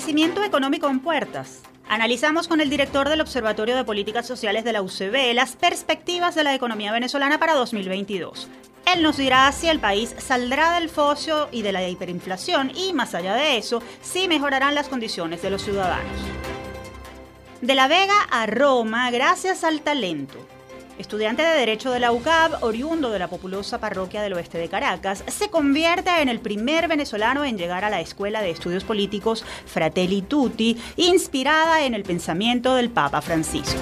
Crecimiento económico en puertas. Analizamos con el director del Observatorio de Políticas Sociales de la UCB las perspectivas de la economía venezolana para 2022. Él nos dirá si el país saldrá del focio y de la hiperinflación y, más allá de eso, si mejorarán las condiciones de los ciudadanos. De La Vega a Roma gracias al talento. Estudiante de Derecho de la UCAB, oriundo de la populosa parroquia del oeste de Caracas, se convierte en el primer venezolano en llegar a la Escuela de Estudios Políticos Fratelli Tutti, inspirada en el pensamiento del Papa Francisco.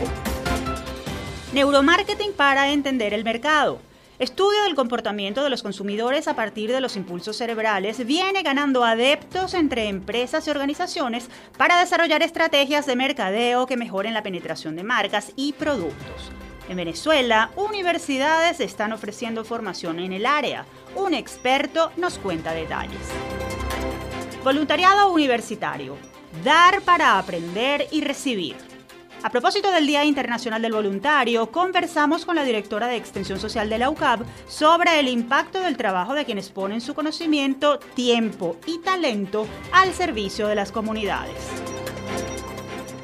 Neuromarketing para entender el mercado. Estudio del comportamiento de los consumidores a partir de los impulsos cerebrales viene ganando adeptos entre empresas y organizaciones para desarrollar estrategias de mercadeo que mejoren la penetración de marcas y productos. En Venezuela, universidades están ofreciendo formación en el área. Un experto nos cuenta detalles. Voluntariado universitario. Dar para aprender y recibir. A propósito del Día Internacional del Voluntario, conversamos con la directora de Extensión Social de la UCAB sobre el impacto del trabajo de quienes ponen su conocimiento, tiempo y talento al servicio de las comunidades.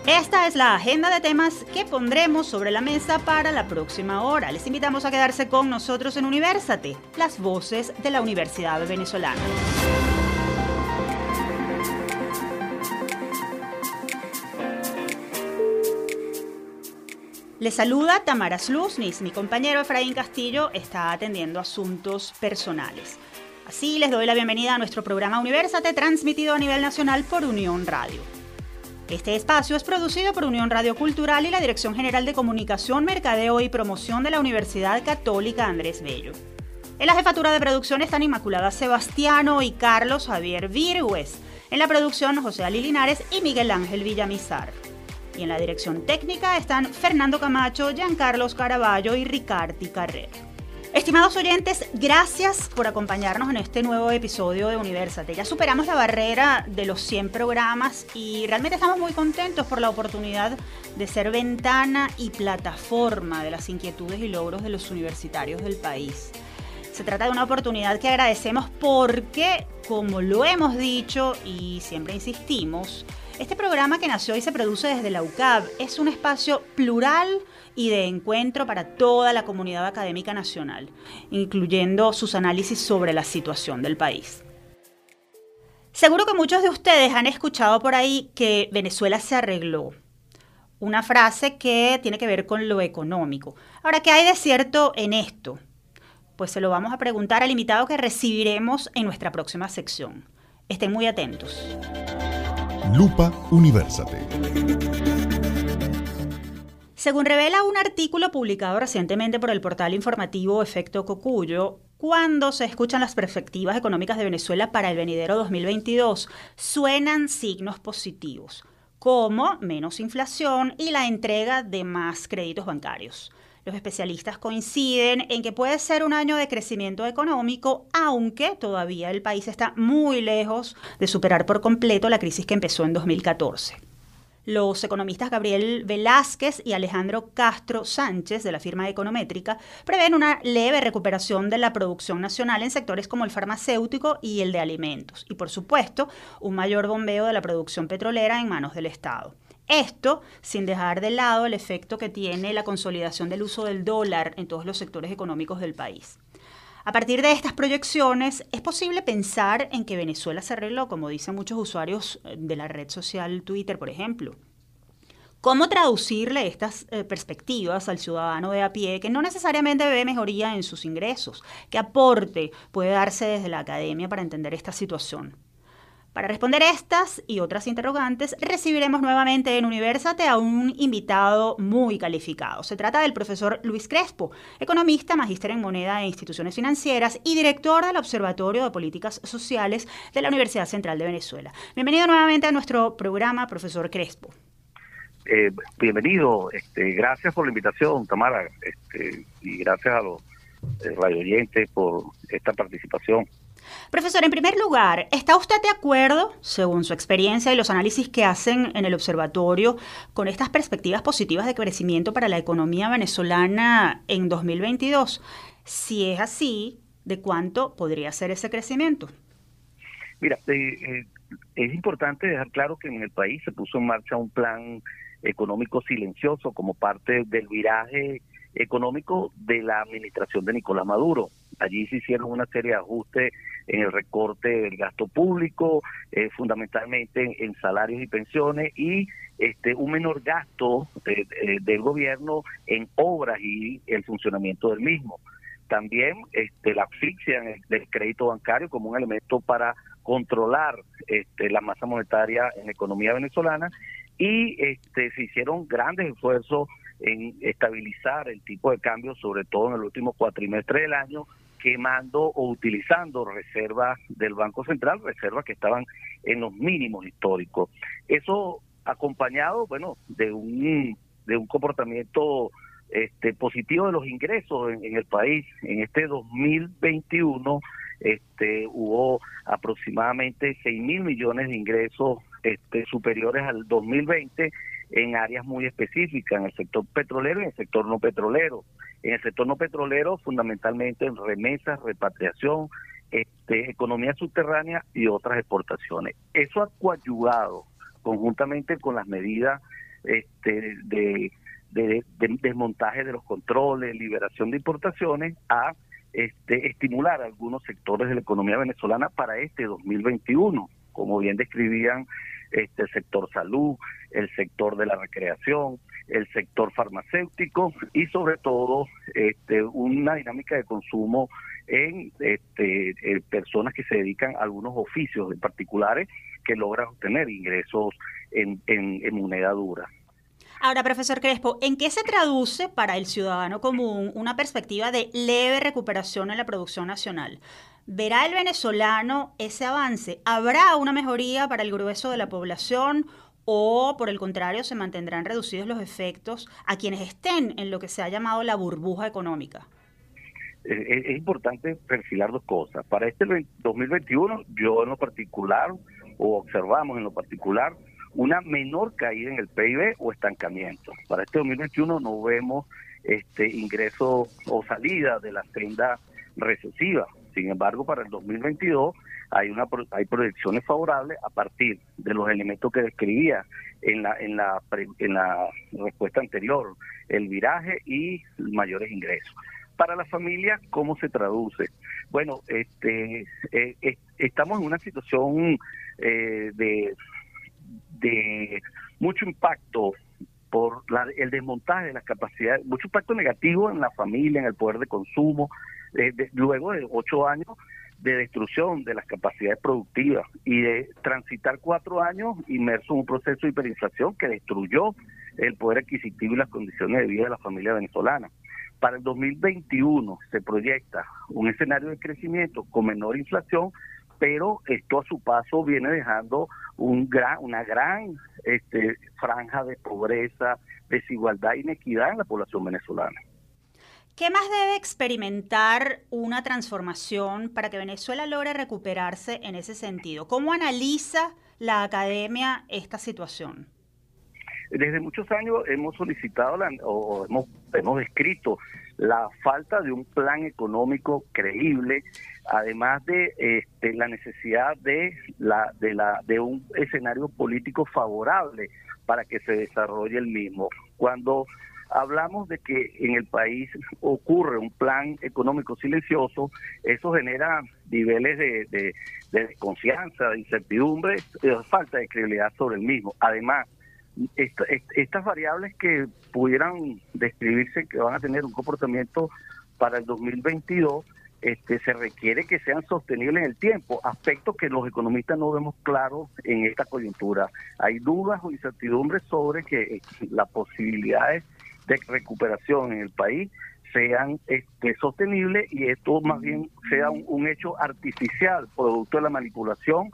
Esta es la agenda de temas que pondremos sobre la mesa para la próxima hora. Les invitamos a quedarse con nosotros en Universate, las voces de la Universidad Venezolana. Les saluda Tamara Sluznis. Mi compañero Efraín Castillo está atendiendo asuntos personales. Así les doy la bienvenida a nuestro programa Universate, transmitido a nivel nacional por Unión Radio. Este espacio es producido por Unión Radio Cultural y la Dirección General de Comunicación, Mercadeo y Promoción de la Universidad Católica Andrés Bello. En la jefatura de producción están Inmaculada Sebastiano y Carlos Javier Virgües. En la producción José Ali Linares y Miguel Ángel Villamizar. Y en la dirección técnica están Fernando Camacho, Giancarlos Caraballo y Ricardi Carrero. Estimados oyentes, gracias por acompañarnos en este nuevo episodio de Universate. Ya superamos la barrera de los 100 programas y realmente estamos muy contentos por la oportunidad de ser ventana y plataforma de las inquietudes y logros de los universitarios del país. Se trata de una oportunidad que agradecemos porque, como lo hemos dicho y siempre insistimos, este programa que nació y se produce desde la UCAB es un espacio plural y de encuentro para toda la comunidad académica nacional, incluyendo sus análisis sobre la situación del país. Seguro que muchos de ustedes han escuchado por ahí que Venezuela se arregló. Una frase que tiene que ver con lo económico. Ahora, ¿qué hay de cierto en esto? Pues se lo vamos a preguntar al invitado que recibiremos en nuestra próxima sección. Estén muy atentos. Lupa Universate. Según revela un artículo publicado recientemente por el portal informativo Efecto Cocuyo, cuando se escuchan las perspectivas económicas de Venezuela para el venidero 2022, suenan signos positivos, como menos inflación y la entrega de más créditos bancarios. Los especialistas coinciden en que puede ser un año de crecimiento económico, aunque todavía el país está muy lejos de superar por completo la crisis que empezó en 2014. Los economistas Gabriel Velázquez y Alejandro Castro Sánchez de la firma Econométrica prevén una leve recuperación de la producción nacional en sectores como el farmacéutico y el de alimentos y por supuesto un mayor bombeo de la producción petrolera en manos del Estado. Esto sin dejar de lado el efecto que tiene la consolidación del uso del dólar en todos los sectores económicos del país. A partir de estas proyecciones, es posible pensar en que Venezuela se arregló, como dicen muchos usuarios eh, de la red social Twitter, por ejemplo. ¿Cómo traducirle estas eh, perspectivas al ciudadano de a pie que no necesariamente ve mejoría en sus ingresos? ¿Qué aporte puede darse desde la academia para entender esta situación? Para responder estas y otras interrogantes, recibiremos nuevamente en Universate a un invitado muy calificado. Se trata del profesor Luis Crespo, economista, magíster en moneda e instituciones financieras y director del Observatorio de Políticas Sociales de la Universidad Central de Venezuela. Bienvenido nuevamente a nuestro programa, profesor Crespo. Eh, bienvenido, este, gracias por la invitación, Tamara, este, y gracias a los eh, radio oyentes por esta participación. Profesor, en primer lugar, ¿está usted de acuerdo, según su experiencia y los análisis que hacen en el observatorio, con estas perspectivas positivas de crecimiento para la economía venezolana en 2022? Si es así, ¿de cuánto podría ser ese crecimiento? Mira, eh, eh, es importante dejar claro que en el país se puso en marcha un plan económico silencioso como parte del viraje económico de la administración de Nicolás Maduro. Allí se hicieron una serie de ajustes en el recorte del gasto público, eh, fundamentalmente en, salarios y pensiones, y este un menor gasto eh, eh, del gobierno en obras y el funcionamiento del mismo. También este, la asfixia del crédito bancario como un elemento para controlar este, la masa monetaria en la economía venezolana y este, se hicieron grandes esfuerzos en estabilizar el tipo de cambio, sobre todo en el último cuatrimestre del año, quemando o utilizando reservas del Banco Central, reservas que estaban en los mínimos históricos. Eso acompañado, bueno, de un de un comportamiento este positivo de los ingresos en, el país. En este 2021 este hubo aproximadamente 6 mil millones de ingresos este, superiores al 2020 en áreas muy específicas, en el sector petrolero y en el sector no petrolero. En el sector no petrolero, fundamentalmente en remesas, repatriación, este, economía subterránea y otras exportaciones. Eso ha coadyuvado conjuntamente con las medidas este, de, desmontaje de los controles, liberación de importaciones, a este, estimular algunos sectores de la economía venezolana para este 2021, como bien describían este, sector salud, el sector de la recreación, el sector farmacéutico y sobre todo este, una dinámica de consumo en este, personas que se dedican a algunos oficios en particulares que logran obtener ingresos en, en moneda dura. Ahora, profesor Crespo, ¿en qué se traduce para el ciudadano común una perspectiva de leve recuperación en la producción nacional? ¿Verá el venezolano ese avance? ¿Habrá una mejoría para el grueso de la población o por el contrario se mantendrán reducidos los efectos a quienes estén en lo que se ha llamado la burbuja económica? Es, importante perfilar dos cosas. Para este 2021, yo en lo particular, o observamos en lo particular, una menor caída en el PIB o estancamiento. Para este 2021 no vemos este ingreso o salida de la senda recesiva. Sin embargo, para el 2022 hay una hay proyecciones favorables a partir de los elementos que describía en la en la en la respuesta anterior, el viraje y mayores ingresos. Para la familia, ¿cómo se traduce? Bueno, este eh, estamos en una situación eh, de de mucho impacto por el desmontaje de las capacidades, mucho impacto negativo en la familia, en el poder de consumo, eh, luego de ocho años de destrucción de las capacidades productivas y de transitar cuatro años inmerso en un proceso de hiperinflación que destruyó el poder adquisitivo y las condiciones de vida de la familia venezolana. Para el 2021 se proyecta un escenario de crecimiento con menor inflación, pero esto a su paso viene dejando un gran, una gran este, franja de pobreza, desigualdad e inequidad en la población venezolana. ¿Qué más debe experimentar una transformación para que Venezuela logre recuperarse en ese sentido? ¿Cómo analiza la academia esta situación? Desde muchos años hemos solicitado o hemos, hemos descrito la falta de un plan económico creíble, además de este, la necesidad de, la, de, la, de un escenario político favorable para que se desarrolle el mismo. Cuando hablamos de que en el país ocurre un plan económico silencioso, eso genera niveles de, de, de desconfianza, de incertidumbre, de falta de credibilidad sobre el mismo. Además, estas variables que pudieran describirse que van a tener un comportamiento para el 2022, este, se requiere que sean sostenibles en el tiempo, aspectos que los economistas no vemos claros en esta coyuntura. Hay dudas o incertidumbres sobre que eh, las posibilidades de recuperación en el país sean este, sostenibles y esto más bien sea un, hecho artificial, producto de la manipulación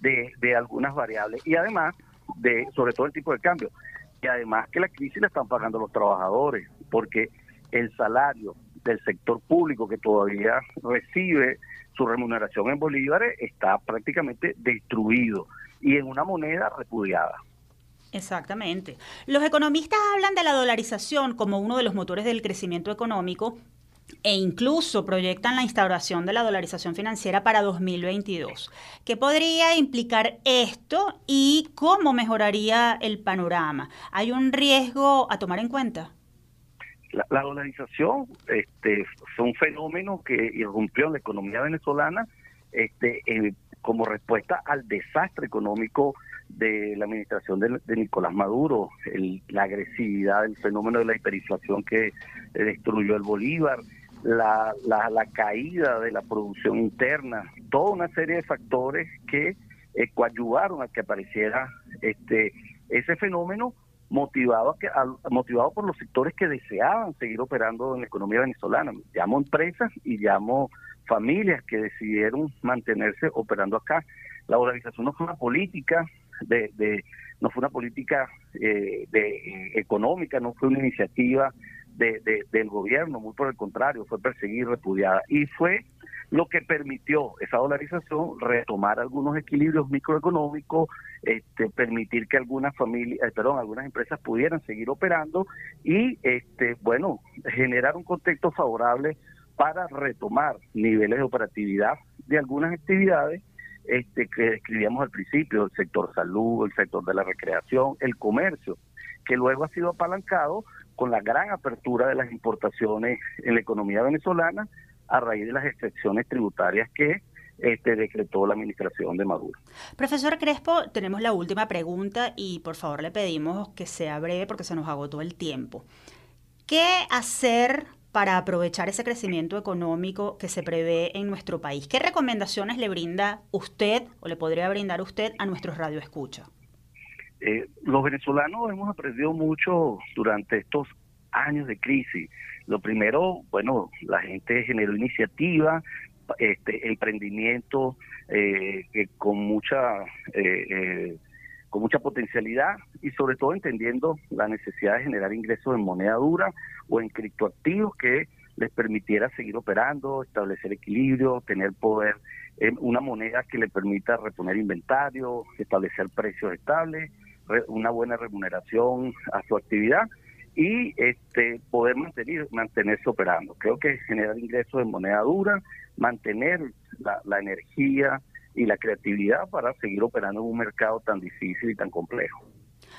de, de algunas variables y además de sobre todo el tipo de cambio y además que la crisis la están pagando los trabajadores porque el salario del sector público que todavía recibe su remuneración en bolívares está prácticamente destruido y en una moneda repudiada. Exactamente. Los economistas hablan de la dolarización como uno de los motores del crecimiento económico, e incluso proyectan la instauración de la dolarización financiera para 2022. ¿Qué podría implicar esto y cómo mejoraría el panorama? ¿Hay un riesgo a tomar en cuenta? La, dolarización este, fue un fenómeno que irrumpió la economía venezolana este, como respuesta al desastre económico de la administración de, Nicolás Maduro, la agresividad del fenómeno de la hiperinflación que destruyó el Bolívar, la, la, caída de la producción interna, toda una serie de factores que eh, coadyuvaron a que apareciera este ese fenómeno motivado, que, motivado por los sectores que deseaban seguir operando en la economía venezolana. Llamo empresas y llamo familias que decidieron mantenerse operando acá. La organización no fue una política de, de no fue una política eh, de, eh, económica, no fue una iniciativa de, del gobierno, muy por el contrario, fue perseguida y repudiada. Y fue lo que permitió esa dolarización retomar algunos equilibrios microeconómicos, este, permitir que algunas familias, eh, perdón, algunas empresas pudieran seguir operando y, este, bueno, generar un contexto favorable para retomar niveles de operatividad de algunas actividades este, que describíamos al principio, el sector salud, el sector de la recreación, el comercio, que luego ha sido apalancado con la gran apertura de las importaciones en la economía venezolana a raíz de las excepciones tributarias que este, decretó la administración de Maduro. Profesor Crespo, tenemos la última pregunta y por favor le pedimos que sea breve porque se nos agotó el tiempo. ¿Qué hacer para aprovechar ese crecimiento económico que se prevé en nuestro país? ¿Qué recomendaciones le brinda usted o le podría brindar usted a nuestros radioescuchas? Eh, los venezolanos hemos aprendido mucho durante estos años de crisis. Lo primero, bueno, la gente generó iniciativa, este, emprendimiento eh, con mucha eh, eh, con mucha potencialidad y sobre todo entendiendo la necesidad de generar ingresos en moneda dura o en criptoactivos que les permitiera seguir operando, establecer equilibrio, tener poder, en una moneda que le permita reponer inventario, establecer precios estables, una buena remuneración a su actividad y este poder mantener mantenerse operando. Creo que generar ingresos en moneda dura, mantener la, la energía y la creatividad para seguir operando en un mercado tan difícil y tan complejo.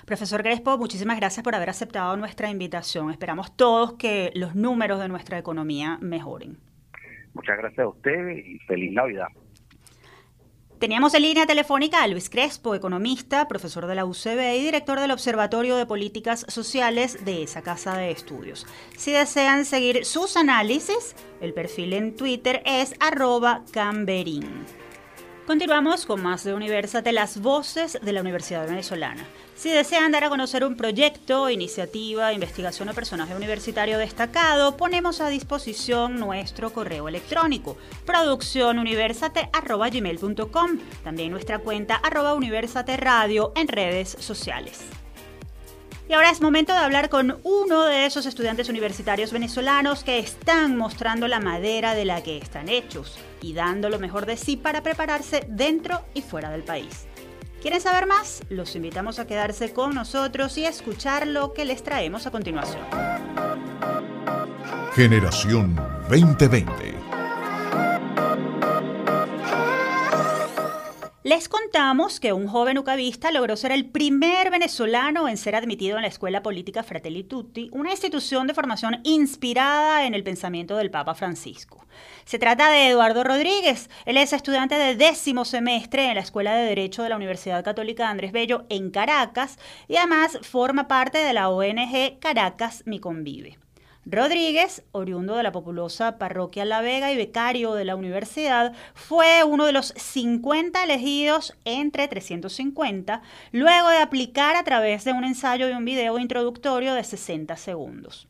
Profesor Crespo, muchísimas gracias por haber aceptado nuestra invitación. Esperamos todos que los números de nuestra economía mejoren. Muchas gracias a usted y feliz Navidad. Teníamos en línea telefónica a Luis Crespo, economista, profesor de la UCB y director del Observatorio de Políticas Sociales de esa casa de estudios. Si desean seguir sus análisis, el perfil en Twitter es arroba camberín. Continuamos con más de Universate, las voces de la Universidad Venezolana. Si desean dar a conocer un proyecto, iniciativa, investigación o personaje universitario destacado, ponemos a disposición nuestro correo electrónico producciónuniversate.gmail.com, también nuestra cuenta arroba universate radio en redes sociales. Y ahora es momento de hablar con uno de esos estudiantes universitarios venezolanos que están mostrando la madera de la que están hechos y dando lo mejor de sí para prepararse dentro y fuera del país. ¿Quieren saber más? Los invitamos a quedarse con nosotros y a escuchar lo que les traemos a continuación. Generación 2020 Les contamos que un joven ucavista logró ser el primer venezolano en ser admitido en la Escuela Política Fratelli Tutti, una institución de formación inspirada en el pensamiento del Papa Francisco. Se trata de Eduardo Rodríguez. Él es estudiante de décimo semestre en la Escuela de Derecho de la Universidad Católica Andrés Bello en Caracas y además forma parte de la ONG Caracas Mi Convive. Rodríguez, oriundo de la populosa parroquia La Vega y becario de la universidad, fue uno de los 50 elegidos entre 350, luego de aplicar a través de un ensayo y un video introductorio de 60 segundos.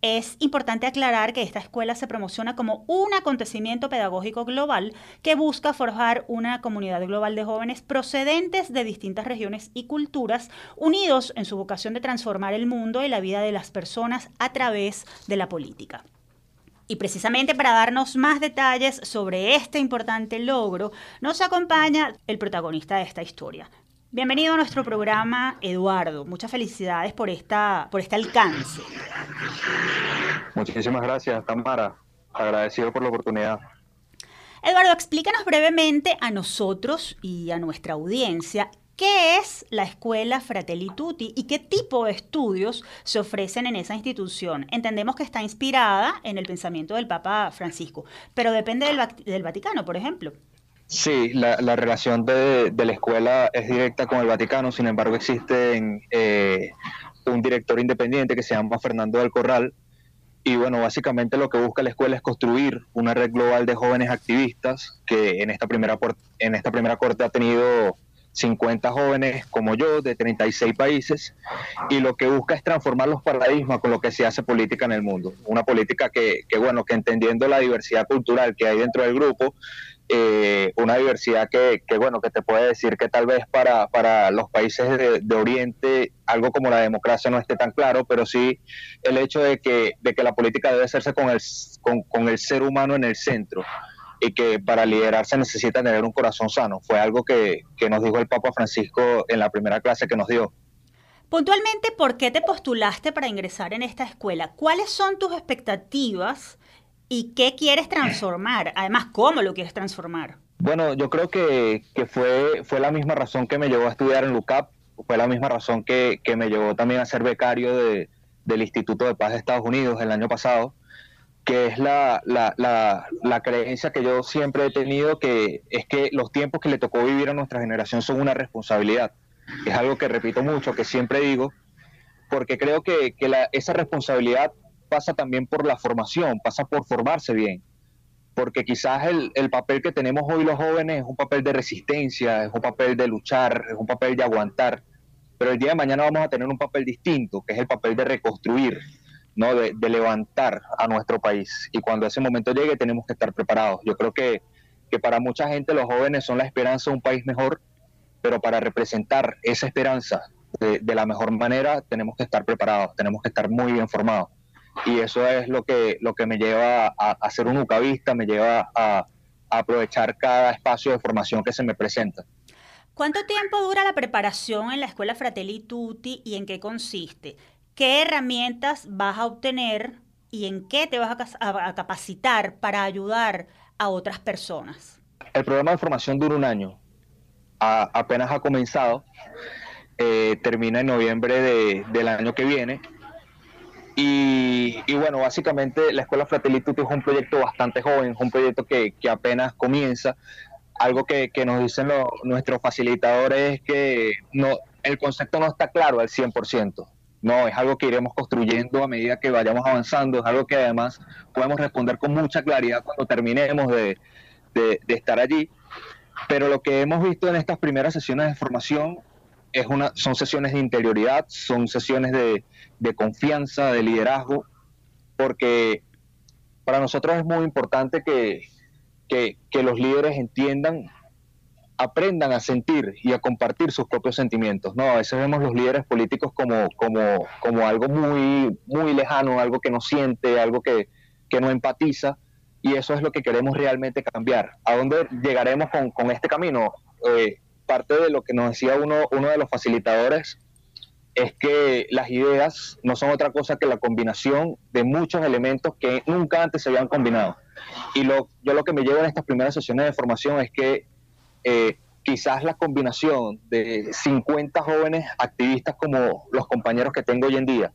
Es importante aclarar que esta escuela se promociona como un acontecimiento pedagógico global que busca forjar una comunidad global de jóvenes procedentes de distintas regiones y culturas, unidos en su vocación de transformar el mundo y la vida de las personas a través de la política. Y precisamente para darnos más detalles sobre este importante logro, nos acompaña el protagonista de esta historia, Bienvenido a nuestro programa, Eduardo. Muchas felicidades por, esta, por este alcance. Muchísimas gracias, Tamara. agradecido por la oportunidad. Eduardo, explícanos brevemente a nosotros y a nuestra audiencia ¿Qué es la escuela Fratelli Tutti y qué tipo de estudios se ofrecen en esa institución? Entendemos que está inspirada en el pensamiento del Papa Francisco, pero depende del, Vaticano, por ejemplo. Sí, la, relación de, la escuela es directa con el Vaticano, sin embargo existe eh, un director independiente que se llama Fernando del Corral, y bueno, básicamente lo que busca la escuela es construir una red global de jóvenes activistas que en esta primera, en esta primera corte ha tenido 50 jóvenes como yo de 36 países y lo que busca es transformar los paradigmas con lo que se hace política en el mundo. Una política que, bueno, que entendiendo la diversidad cultural que hay dentro del grupo, eh, una diversidad que, bueno, que te puede decir que tal vez para, para los países de, Oriente algo como la democracia no esté tan claro, pero sí el hecho de que, de que la política debe hacerse con el, con, con el ser humano en el centro y que para liderarse necesita tener un corazón sano. Fue algo que, nos dijo el Papa Francisco en la primera clase que nos dio. Puntualmente, ¿por qué te postulaste para ingresar en esta escuela? ¿Cuáles son tus expectativas y qué quieres transformar? Además, ¿cómo lo quieres transformar? Bueno, yo creo que, fue, fue la misma razón que me llevó a estudiar en LUCAP, fue la misma razón que, me llevó también a ser becario del Instituto de Paz de Estados Unidos el año pasado que es la, la, la, creencia que yo siempre he tenido, que es que los tiempos que le tocó vivir a nuestra generación son una responsabilidad. Es algo que repito mucho, que siempre digo, porque creo que, que esa responsabilidad pasa también por la formación, pasa por formarse bien, porque quizás el, el papel que tenemos hoy los jóvenes es un papel de resistencia, es un papel de luchar, es un papel de aguantar, pero el día de mañana vamos a tener un papel distinto, que es el papel de reconstruir, ¿no? De, levantar a nuestro país. Y cuando ese momento llegue tenemos que estar preparados. Yo creo que, que para mucha gente los jóvenes son la esperanza de un país mejor, pero para representar esa esperanza de, la mejor manera tenemos que estar preparados, tenemos que estar muy bien formados. Y eso es lo que, lo que me lleva a, a ser un ucavista, me lleva a, a aprovechar cada espacio de formación que se me presenta. ¿Cuánto tiempo dura la preparación en la Escuela Fratelli Tutti y en qué consiste? qué herramientas vas a obtener y en qué te vas a, capacitar para ayudar a otras personas. El programa de formación dura un año. apenas ha comenzado. Eh, termina en noviembre del año que viene. Y, bueno, básicamente la Escuela Fratelli es un proyecto bastante joven, es un proyecto que, apenas comienza. Algo que, nos dicen nuestros facilitadores es que no, el concepto no está claro al 100%. No, es algo que iremos construyendo a medida que vayamos avanzando, es algo que además podemos responder con mucha claridad cuando terminemos de, estar allí. Pero lo que hemos visto en estas primeras sesiones de formación es una, son sesiones de interioridad, son sesiones de, confianza, de liderazgo, porque para nosotros es muy importante que, que los líderes entiendan aprendan a sentir y a compartir sus propios sentimientos. No, a veces vemos los líderes políticos como, como, como algo muy, muy lejano, algo que no siente, algo que, no empatiza, y eso es lo que queremos realmente cambiar. ¿A dónde llegaremos con, este camino? Eh, parte de lo que nos decía uno, uno de los facilitadores es que las ideas no son otra cosa que la combinación de muchos elementos que nunca antes se habían combinado. Y lo, yo lo que me llevo en estas primeras sesiones de formación es que eh, quizás la combinación de 50 jóvenes activistas como los compañeros que tengo hoy en día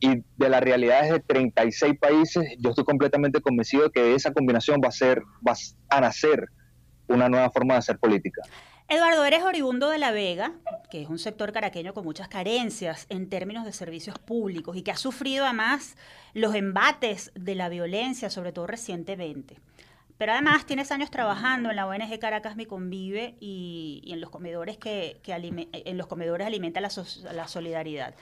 y de las realidades de 36 países, yo estoy completamente convencido de que esa combinación va a ser, va a nacer una nueva forma de hacer política. Eduardo, eres oriundo de La Vega, que es un sector caraqueño con muchas carencias en términos de servicios públicos y que ha sufrido además los embates de la violencia, sobre todo recientemente. Pero además tienes años trabajando en la ONG Caracas Mi Convive y, en los comedores que, en los comedores alimenta la, la solidaridad.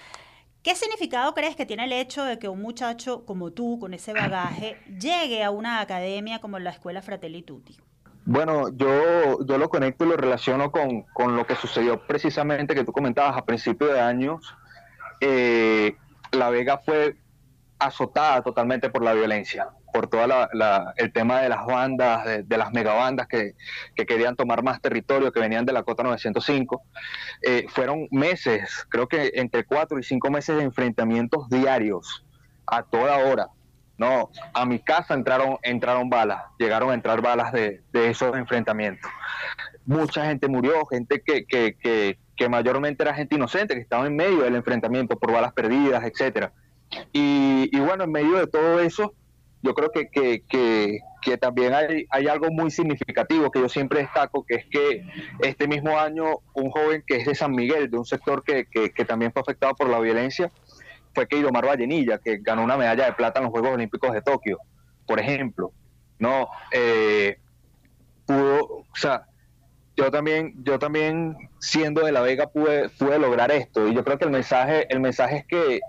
¿Qué significado crees que tiene el hecho de que un muchacho como tú, con ese bagaje, llegue a una academia como la Escuela Fratelli Tutti? Bueno, yo, yo lo conecto y lo relaciono con, con lo que sucedió precisamente que tú comentabas a principios de años. Eh, la Vega fue azotada totalmente por la violencia por todo el tema de las bandas, de, las megabandas que, que querían tomar más territorio, que venían de la Cota 905. Eh, fueron meses, creo que entre cuatro y cinco meses de enfrentamientos diarios, a toda hora. No, a mi casa entraron, entraron balas, llegaron a entrar balas de, esos enfrentamientos. Mucha gente murió, gente que, que, que, que, mayormente era gente inocente, que estaba en medio del enfrentamiento por balas perdidas, etcétera. Y, y bueno, en medio de todo eso, yo creo que, que, que también hay, hay, algo muy significativo que yo siempre destaco, que es que este mismo año un joven que es de San Miguel, de un sector que, que también fue afectado por la violencia, fue que Idomar Vallenilla, que ganó una medalla de plata en los Juegos Olímpicos de Tokio, por ejemplo. No, eh, pudo, o sea, yo también, yo también siendo de La Vega pude, pude lograr esto. Y yo creo que el mensaje, el mensaje es que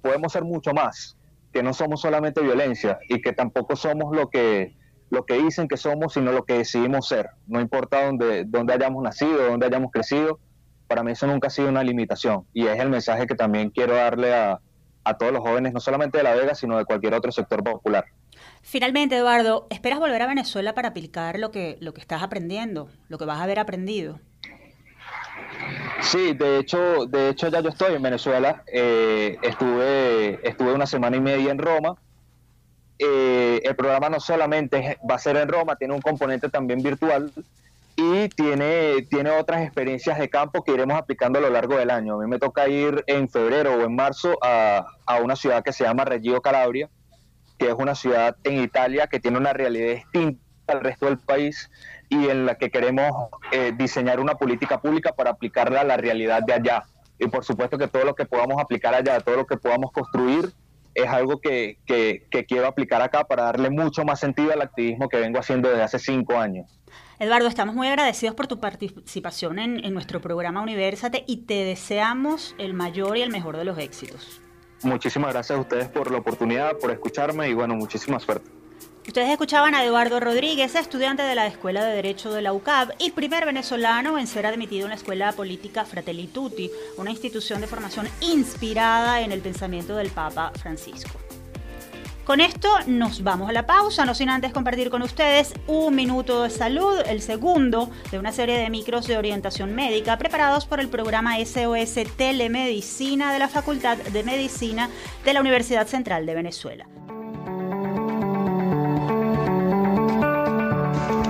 podemos ser mucho más, que no somos solamente violencia y que tampoco somos lo que, lo que dicen que somos, sino lo que decidimos ser. No importa dónde, dónde hayamos nacido, dónde hayamos crecido, para mí eso nunca ha sido una limitación. Y es el mensaje que también quiero darle a, a todos los jóvenes, no solamente de La Vega, sino de cualquier otro sector popular. Finalmente, Eduardo, ¿esperas volver a Venezuela para aplicar lo que, lo que estás aprendiendo, lo que vas a haber aprendido? Sí, de hecho, de hecho ya yo estoy en Venezuela. Eh, estuve, estuve una semana y media en Roma. Eh, el programa no solamente va a ser en Roma, tiene un componente también virtual y tiene, tiene otras experiencias de campo que iremos aplicando a lo largo del año. A mí me toca ir en febrero o en marzo a, una ciudad que se llama Reggio Calabria, que es una ciudad en Italia que tiene una realidad distinta al resto del país y en la que queremos eh, diseñar una política pública para aplicarla a la realidad de allá. Y por supuesto que todo lo que podamos aplicar allá, todo lo que podamos construir, es algo que, que quiero aplicar acá para darle mucho más sentido al activismo que vengo haciendo desde hace cinco años. Eduardo, estamos muy agradecidos por tu participación en, nuestro programa Universate y te deseamos el mayor y el mejor de los éxitos. Muchísimas gracias a ustedes por la oportunidad, por escucharme y bueno, muchísima suerte. Ustedes escuchaban a Eduardo Rodríguez, estudiante de la Escuela de Derecho de la UCAB y primer venezolano en ser admitido en la Escuela Política Fratelli Tutti, una institución de formación inspirada en el pensamiento del Papa Francisco. Con esto nos vamos a la pausa, no sin antes compartir con ustedes un minuto de salud, el segundo de una serie de micros de orientación médica preparados por el programa SOS Telemedicina de la Facultad de Medicina de la Universidad Central de Venezuela.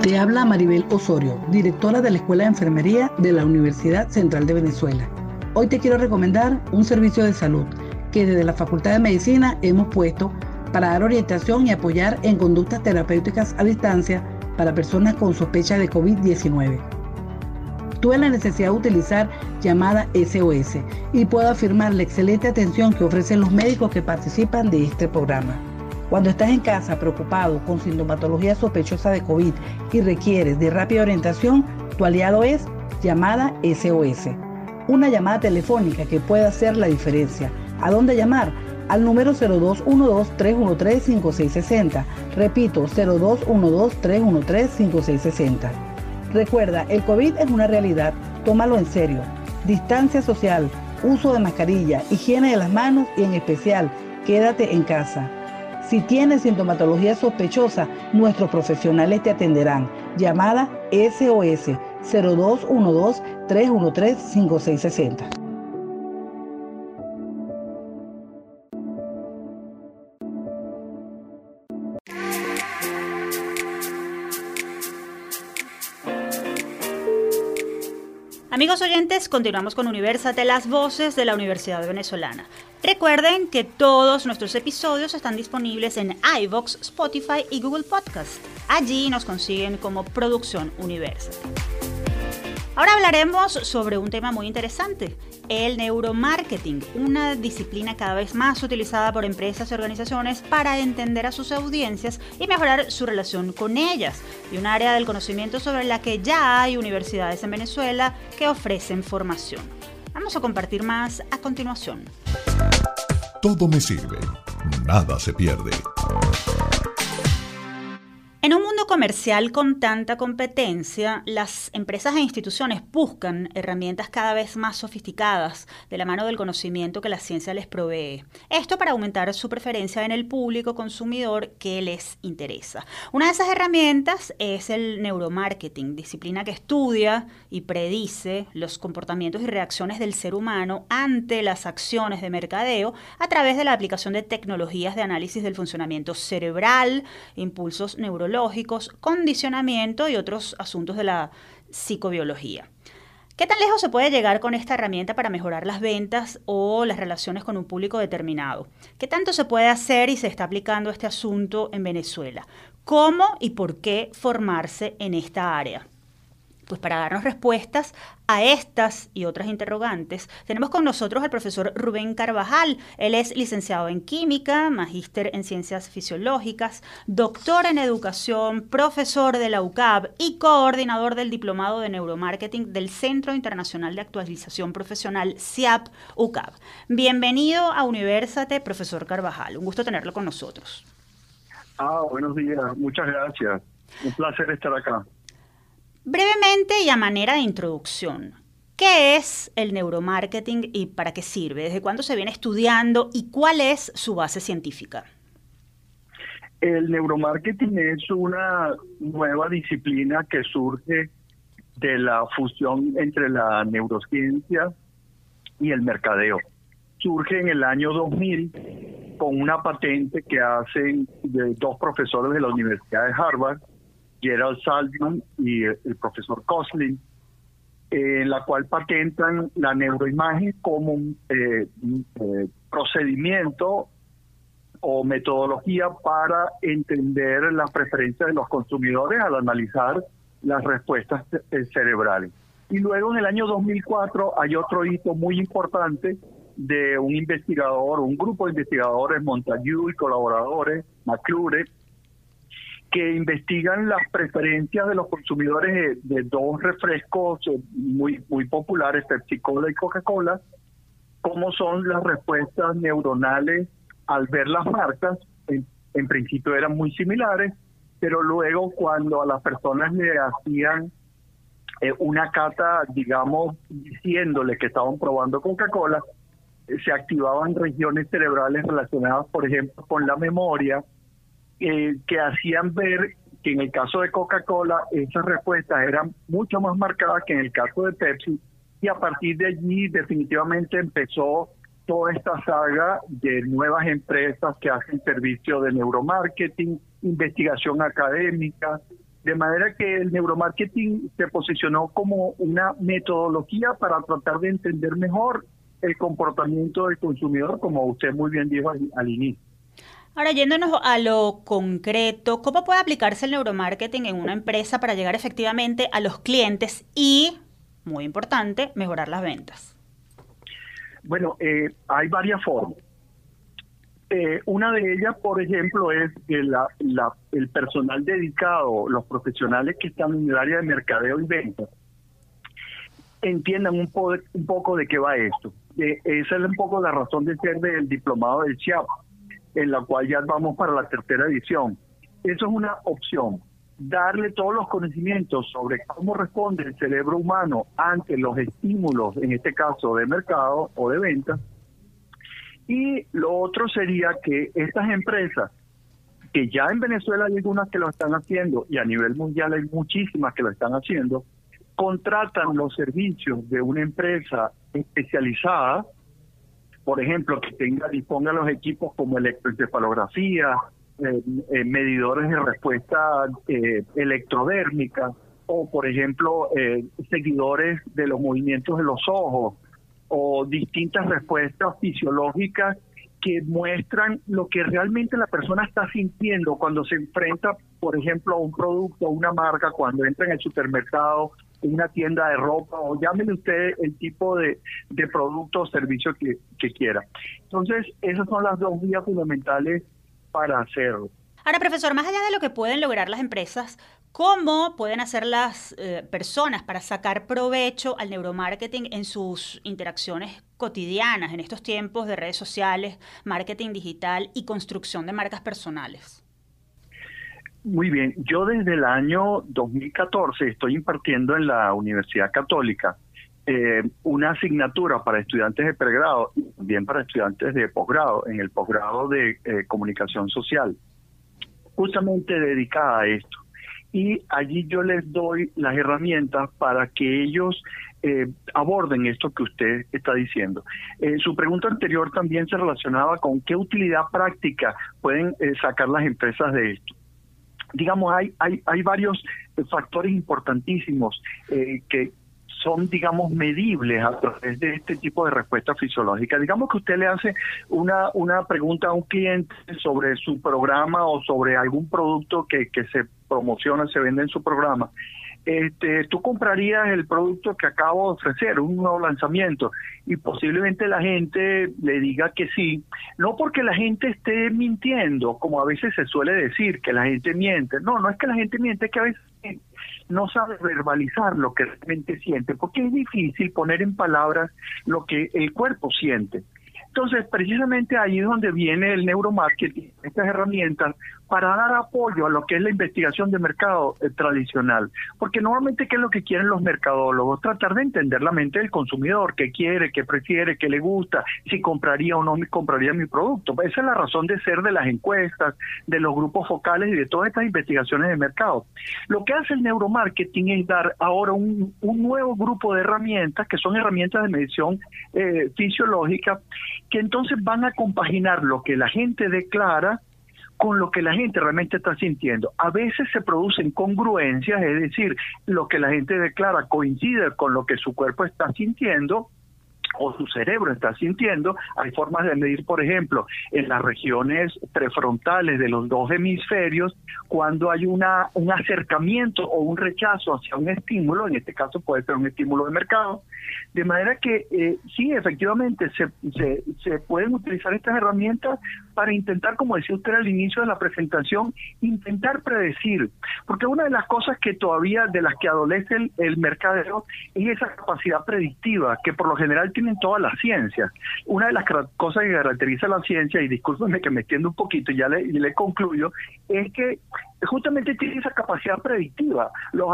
Te habla Maribel Osorio, directora de la Escuela de Enfermería de la Universidad Central de Venezuela. Hoy te quiero recomendar un servicio de salud que desde la Facultad de Medicina hemos puesto para dar orientación y apoyar en conductas terapéuticas a distancia para personas con sospecha de COVID-19. Tuve la necesidad de utilizar llamada SOS y puedo afirmar la excelente atención que ofrecen los médicos que participan de este programa. Cuando estás en casa preocupado con sintomatología sospechosa de COVID y requieres de rápida orientación, tu aliado es llamada SOS. Una llamada telefónica que puede hacer la diferencia. ¿A dónde llamar? al número 0212-313-5660. Repito, 0212-313-5660. Recuerda, el COVID es una realidad, tómalo en serio. Distancia social, uso de mascarilla, higiene de las manos y en especial, quédate en casa. Si tienes sintomatología sospechosa, nuestros profesionales te atenderán. Llamada SOS 0212 313 5660. Amigos oyentes, continuamos con Universate, las voces de la Universidad Venezolana. Recuerden que todos nuestros episodios están disponibles en iVoox, Spotify y Google Podcast. Allí nos consiguen como Producción Universate. Ahora hablaremos sobre un tema muy interesante, el neuromarketing, una disciplina cada vez más utilizada por empresas y organizaciones para entender a sus audiencias y mejorar su relación con ellas, y un área del conocimiento sobre la que ya hay universidades en Venezuela que ofrecen formación. Vamos a compartir más a continuación. Todo me sirve, nada se pierde. En un mundo comercial con tanta competencia, las empresas e instituciones buscan herramientas cada vez más sofisticadas de la mano del conocimiento que la ciencia les provee. Esto para aumentar su preferencia en el público consumidor que les interesa. Una de esas herramientas es el neuromarketing, disciplina que estudia y predice los comportamientos y reacciones del ser humano ante las acciones de mercadeo a través de la aplicación de tecnologías de análisis del funcionamiento cerebral, impulsos neurológicos, condicionamiento y otros asuntos de la psicobiología. ¿Qué tan lejos se puede llegar con esta herramienta para mejorar las ventas o las relaciones con un público determinado? ¿Qué tanto se puede hacer y se está aplicando este asunto en Venezuela? ¿Cómo y por qué formarse en esta área? Pues para darnos respuestas a estas y otras interrogantes, tenemos con nosotros al profesor Rubén Carvajal. Él es licenciado en química, magíster en ciencias fisiológicas, doctor en educación, profesor de la UCAB y coordinador del diplomado de neuromarketing del Centro Internacional de Actualización Profesional, CIAP UCAB. Bienvenido a Universate, profesor Carvajal. Un gusto tenerlo con nosotros. Ah, buenos días. Muchas gracias. Un placer estar acá. Brevemente y a manera de introducción, ¿qué es el neuromarketing y para qué sirve? ¿Desde cuándo se viene estudiando y cuál es su base científica? El neuromarketing es una nueva disciplina que surge de la fusión entre la neurociencia y el mercadeo. Surge en el año 2000 con una patente que hacen de dos profesores de la Universidad de Harvard Gerald Salzman y el profesor Koslin, en la cual patentan la neuroimagen como un eh, eh, procedimiento o metodología para entender las preferencias de los consumidores al analizar las respuestas eh, cerebrales. Y luego en el año 2004 hay otro hito muy importante de un investigador, un grupo de investigadores, Montague y colaboradores, McClure, que investigan las preferencias de los consumidores de, dos refrescos muy, muy populares, Pepsi Cola y Coca-Cola, cómo son las respuestas neuronales al ver las marcas. En, principio eran muy similares, pero luego cuando a las personas le hacían eh, una cata, digamos, diciéndole que estaban probando Coca-Cola, eh, se activaban regiones cerebrales relacionadas, por ejemplo, con la memoria, eh, que hacían ver que en el caso de Coca-Cola esas respuestas eran mucho más marcadas que en el caso de Pepsi y a partir de allí definitivamente empezó toda esta saga de nuevas empresas que hacen servicio de neuromarketing, investigación académica, de manera que el neuromarketing se posicionó como una metodología para tratar de entender mejor el comportamiento del consumidor, como usted muy bien dijo al inicio. Ahora, yéndonos a lo concreto, ¿cómo puede aplicarse el neuromarketing en una empresa para llegar efectivamente a los clientes y, muy importante, mejorar las ventas? Bueno, eh, hay varias formas. Eh, una de ellas, por ejemplo, es que la, el personal dedicado, los profesionales que están en el área de mercadeo y ventas, entiendan un, un poco de qué va esto. Eh, esa es un poco la razón de ser del diplomado del CHIAP en la cual ya vamos para la tercera edición. Eso es una opción. Darle todos los conocimientos sobre cómo responde el cerebro humano ante los estímulos, en este caso de mercado o de venta. Y lo otro sería que estas empresas, que ya en Venezuela hay algunas que lo están haciendo y a nivel mundial hay muchísimas que lo están haciendo, contratan los servicios de una empresa especializada por ejemplo, que tenga disponga los equipos como electroencefalografía, eh, eh, medidores de respuesta eh, electrodérmica o, por ejemplo, seguidores de los movimientos de los ojos o distintas respuestas fisiológicas que muestran lo que realmente la persona está sintiendo cuando se enfrenta, por ejemplo, a un producto, a una marca, cuando entra en el supermercado una tienda de ropa o llámele usted el tipo de, producto o servicio que, quiera. Entonces, esas son las dos vías fundamentales para hacerlo. Ahora, profesor, más allá de lo que pueden lograr las empresas, ¿cómo pueden hacer las eh, personas para sacar provecho al neuromarketing en sus interacciones cotidianas en estos tiempos de redes sociales, marketing digital y construcción de marcas personales? Muy bien, yo desde el año 2014 estoy impartiendo en la Universidad Católica eh, una asignatura para estudiantes de pregrado y también para estudiantes de posgrado, en el posgrado de eh, comunicación social, justamente dedicada a esto. Y allí yo les doy las herramientas para que ellos eh, aborden esto que usted está diciendo. su pregunta anterior también se relacionaba con qué utilidad práctica pueden sacar las empresas de esto digamos, hay, hay, hay varios factores importantísimos eh, que son, digamos, medibles a través de este tipo de respuesta fisiológica. Digamos que usted le hace una, una pregunta a un cliente sobre su programa o sobre algún producto que, que se promociona, se vende en su programa este, tú comprarías el producto que acabo de ofrecer, un nuevo lanzamiento, y posiblemente la gente le diga que sí, no porque la gente esté mintiendo, como a veces se suele decir, que la gente miente, no, no es que la gente miente, es que a veces no sabe verbalizar lo que realmente siente, porque es difícil poner en palabras lo que el cuerpo siente. Entonces, precisamente ahí es donde viene el neuromarketing, estas herramientas para dar apoyo a lo que es la investigación de mercado eh, tradicional. Porque normalmente, ¿qué es lo que quieren los mercadólogos? Tratar de entender la mente del consumidor, qué quiere, qué prefiere, qué le gusta, si compraría o no compraría mi producto. Esa es la razón de ser de las encuestas, de los grupos focales y de todas estas investigaciones de mercado. Lo que hace el neuromarketing es dar ahora un, nuevo grupo de herramientas, que son herramientas de medición eh, fisiológica, que entonces van a compaginar lo que la gente declara con lo que la gente realmente está sintiendo. A veces se producen congruencias, es decir, lo que la gente declara coincide con lo que su cuerpo está sintiendo, o su cerebro está sintiendo. Hay formas de medir, por ejemplo, en las regiones prefrontales de los dos hemisferios, cuando hay una, un acercamiento o un rechazo hacia un estímulo, en este caso puede ser un estímulo de mercado, de manera que eh, sí, efectivamente, se, se, se pueden utilizar estas herramientas para intentar, como decía usted al inicio de la presentación, intentar predecir, porque una de las cosas que todavía de las que adolece el, el es esa capacidad predictiva, que por lo general tienen todas las ciencias. Una de las cosas que caracteriza la ciencia, y discúlpenme que me extiendo un poquito y ya y le concluyo, es que justamente tiene esa capacidad predictiva. Los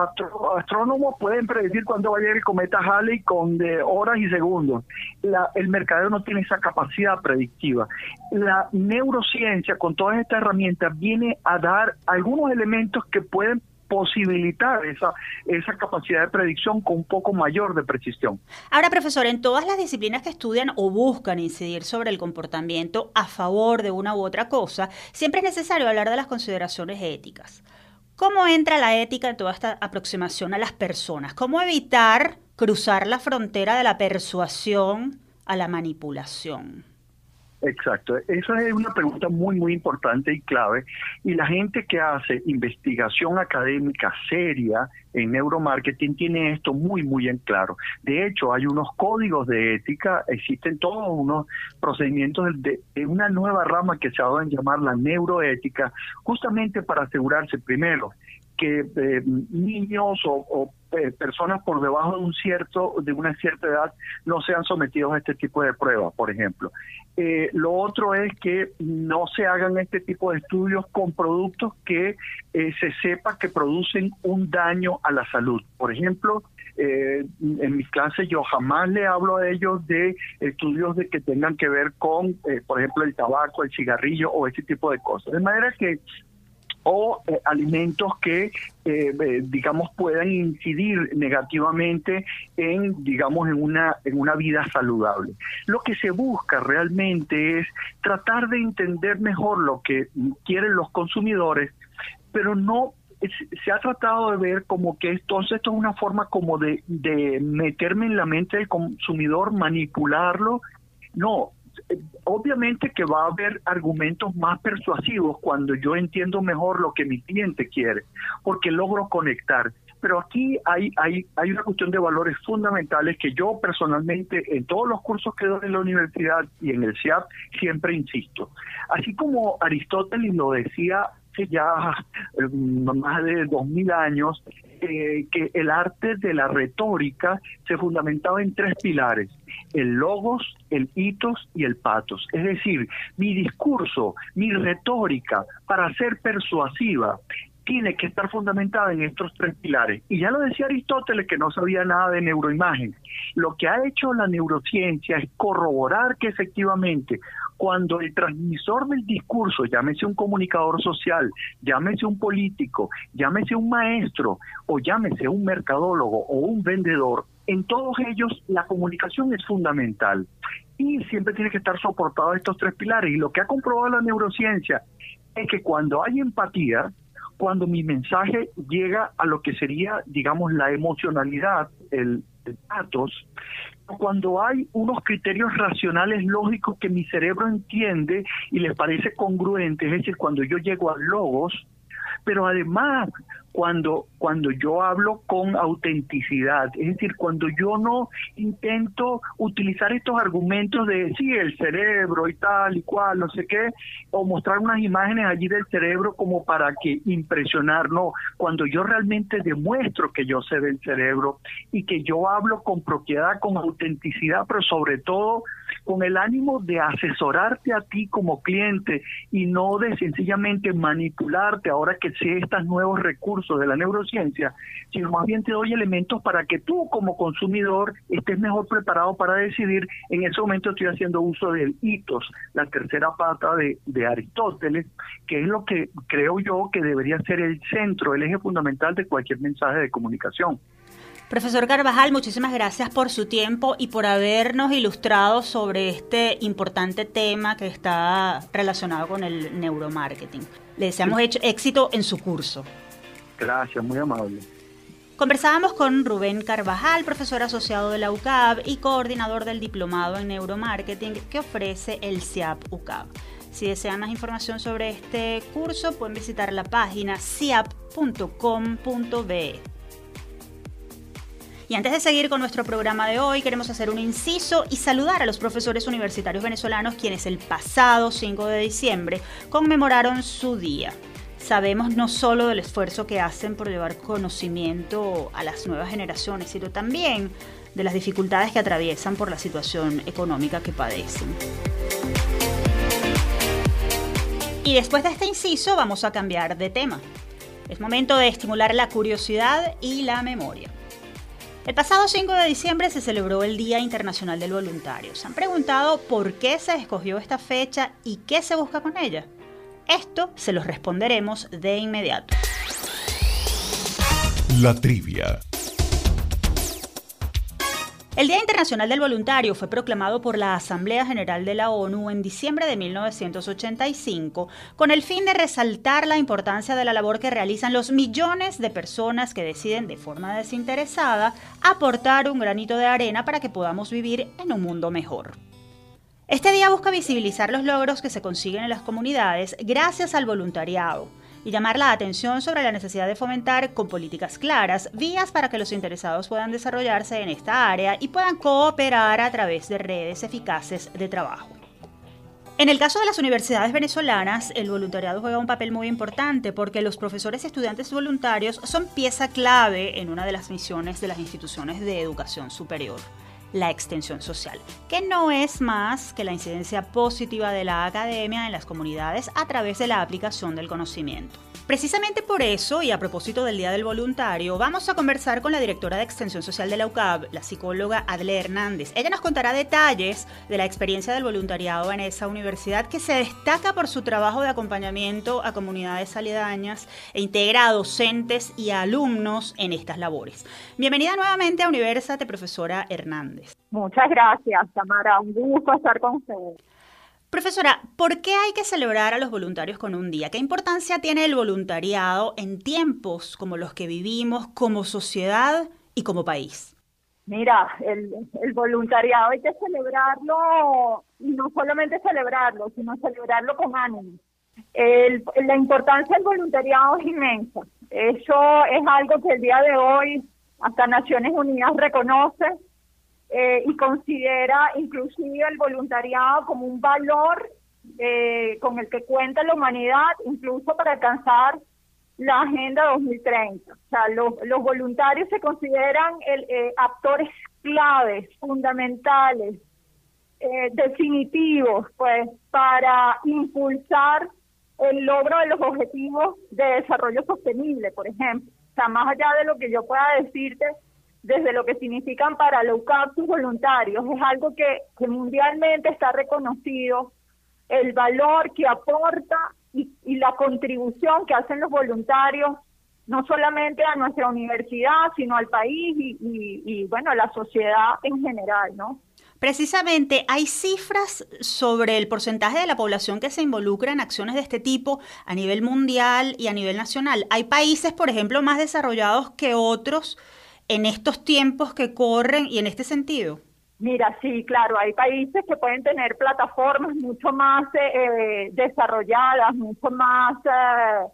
astrónomos pueden predecir cuándo va a llegar el cometa Halley con de horas y segundos. La, el mercadeo no tiene esa capacidad predictiva. La neurociencia con todas estas herramientas viene a dar algunos elementos que pueden posibilitar esa, esa capacidad de predicción con un poco mayor de precisión. Ahora, profesor, en todas las disciplinas que estudian o buscan incidir sobre el comportamiento a favor de una u otra cosa, siempre es necesario hablar de las consideraciones éticas. ¿Cómo entra la ética en toda esta aproximación a las personas? ¿Cómo evitar cruzar la frontera de la persuasión a la manipulación? Exacto, esa es una pregunta muy, muy importante y clave. Y la gente que hace investigación académica seria en neuromarketing tiene esto muy, muy en claro. De hecho, hay unos códigos de ética, existen todos unos procedimientos de, una nueva rama que se ha dado en llamar la neuroética, justamente para asegurarse primero que eh, niños o, eh, personas por debajo de un cierto de una cierta edad no sean sometidos a este tipo de pruebas, por ejemplo. Eh, lo otro es que no se hagan este tipo de estudios con productos que se sepa que producen un daño a la salud. Por ejemplo, en mis clases yo jamás le hablo a ellos de estudios de que tengan que ver con, por ejemplo, el tabaco, el cigarrillo o ese tipo de cosas. De manera que o eh, alimentos que, eh, eh, digamos, puedan incidir negativamente en, digamos, en una, en una vida saludable. Lo que se busca realmente es tratar de entender mejor lo que quieren los consumidores, pero no se ha tratado de ver como que entonces esto es una forma como de, de meterme en la mente del consumidor, manipularlo. No, obviamente que va a haber argumentos más persuasivos cuando yo entiendo mejor lo que mi cliente quiere, porque logro conectar. Pero aquí hay, hay, hay una cuestión de valores fundamentales que yo personalmente en todos los cursos que doy en la universidad y en el CIAP siempre insisto. Así como Aristóteles lo decía hace ya eh, más de dos mil años, eh, que el arte de la retórica se fundamentaba en tres pilares, el logos, el hitos y el patos. Es decir, mi discurso, mi retórica, para ser persuasiva, tiene que estar fundamentada en estos tres pilares. Y ya lo decía Aristóteles, que no sabía nada de neuroimagen. Lo que ha hecho la neurociencia es corroborar que efectivamente cuando el transmisor del discurso, llámese un comunicador social, llámese un político, llámese un maestro o llámese un mercadólogo o un vendedor, en todos ellos la comunicación es fundamental y siempre tiene que estar soportado estos tres pilares. Y lo que ha comprobado la neurociencia es que cuando hay empatía, cuando mi mensaje llega a lo que sería, digamos, la emocionalidad, el, datos, cuando hay unos criterios racionales lógicos que mi cerebro entiende y les parece congruente, es decir, cuando yo llego a logos, pero además cuando, cuando yo hablo con autenticidad, es decir, cuando yo no intento utilizar estos argumentos de sí, el cerebro y tal y cual, no sé qué, o mostrar unas imágenes allí del cerebro como para que impresionar, no, cuando yo realmente demuestro que yo sé del cerebro y que yo hablo con propiedad, con autenticidad, pero sobre todo con el ánimo de asesorarte a ti como cliente y no de sencillamente manipularte ahora que sé estos nuevos recursos de la neurociencia, sino más bien te doy elementos para que tú como consumidor estés mejor preparado para decidir. En ese momento estoy haciendo uso del hitos, la tercera pata de, de Aristóteles, que es lo que creo yo que debería ser el centro, el eje fundamental de cualquier mensaje de comunicación. Profesor Carvajal, muchísimas gracias por su tiempo y por habernos ilustrado sobre este importante tema que está relacionado con el neuromarketing. Le deseamos hecho éxito en su curso. Gracias, muy amable. Conversábamos con Rubén Carvajal, profesor asociado de la UCAB y coordinador del diplomado en neuromarketing que ofrece el CIAP UCAB. Si desean más información sobre este curso, pueden visitar la página ciap.com.be. Y antes de seguir con nuestro programa de hoy, queremos hacer un inciso y saludar a los profesores universitarios venezolanos quienes el pasado 5 de diciembre conmemoraron su día. Sabemos no solo del esfuerzo que hacen por llevar conocimiento a las nuevas generaciones, sino también de las dificultades que atraviesan por la situación económica que padecen. Y después de este inciso vamos a cambiar de tema. Es momento de estimular la curiosidad y la memoria. El pasado 5 de diciembre se celebró el Día Internacional del Voluntario. ¿Se han preguntado por qué se escogió esta fecha y qué se busca con ella? Esto se los responderemos de inmediato. La trivia. El Día Internacional del Voluntario fue proclamado por la Asamblea General de la ONU en diciembre de 1985 con el fin de resaltar la importancia de la labor que realizan los millones de personas que deciden de forma desinteresada aportar un granito de arena para que podamos vivir en un mundo mejor. Este día busca visibilizar los logros que se consiguen en las comunidades gracias al voluntariado y llamar la atención sobre la necesidad de fomentar con políticas claras vías para que los interesados puedan desarrollarse en esta área y puedan cooperar a través de redes eficaces de trabajo. En el caso de las universidades venezolanas, el voluntariado juega un papel muy importante porque los profesores y estudiantes voluntarios son pieza clave en una de las misiones de las instituciones de educación superior la extensión social, que no es más que la incidencia positiva de la academia en las comunidades a través de la aplicación del conocimiento. Precisamente por eso, y a propósito del Día del Voluntario, vamos a conversar con la directora de Extensión Social de la UCAB, la psicóloga Adle Hernández. Ella nos contará detalles de la experiencia del voluntariado en esa universidad que se destaca por su trabajo de acompañamiento a comunidades aledañas e integra a docentes y alumnos en estas labores. Bienvenida nuevamente a Universate, profesora Hernández. Muchas gracias, Tamara. Un gusto estar con ustedes. Profesora, ¿por qué hay que celebrar a los voluntarios con un día? ¿Qué importancia tiene el voluntariado en tiempos como los que vivimos como sociedad y como país? Mira, el, voluntariado hay que celebrarlo y no solamente celebrarlo, sino celebrarlo con ánimo. la importancia del voluntariado es inmensa. Eso es algo que el día de hoy hasta Naciones Unidas reconoce eh, y considera inclusive el voluntariado como un valor eh, con el que cuenta la humanidad, incluso para alcanzar la Agenda 2030. O sea, los, los voluntarios se consideran el, eh, actores claves, fundamentales, definitivos, pues, para impulsar el logro de los objetivos de desarrollo sostenible, por ejemplo. O sea, más allá de lo que yo pueda decirte desde lo que significan para los sus voluntarios, es algo que, mundialmente está reconocido, el valor que aporta y, la contribución que hacen los voluntarios no solamente a nuestra universidad, sino al país y, bueno, a la sociedad en general, ¿no? Precisamente, ¿hay cifras sobre el porcentaje de la población que se involucra en acciones de este tipo a nivel mundial y a nivel nacional? ¿Hay países, por ejemplo, más desarrollados que otros en estos tiempos que corren y en este sentido? Mira, sí, claro, hay países que pueden tener plataformas mucho más eh, desarrolladas, mucho más... Eh,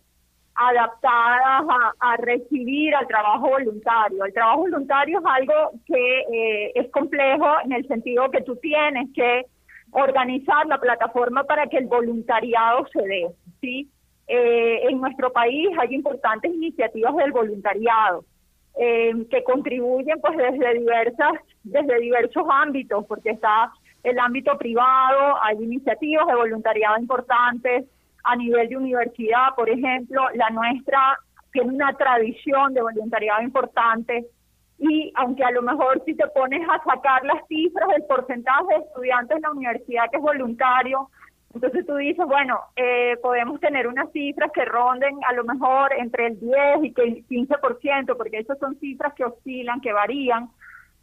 adaptadas a, recibir al trabajo voluntario. El trabajo voluntario es algo que eh, es complejo en el sentido que tú tienes que organizar la plataforma para que el voluntariado se dé. ¿sí? Eh, en nuestro país hay importantes iniciativas del voluntariado eh, que contribuyen pues desde diversas desde diversos ámbitos porque está el ámbito privado hay iniciativas de voluntariado importantes a nivel de universidad, por ejemplo, la nuestra tiene una tradición de voluntariado importante y aunque a lo mejor si te pones a sacar las cifras del porcentaje de estudiantes en la universidad que es voluntario, entonces tú dices, bueno, eh, podemos tener unas cifras que ronden a lo mejor entre el 10 y el 15%, porque esas son cifras que oscilan, que varían,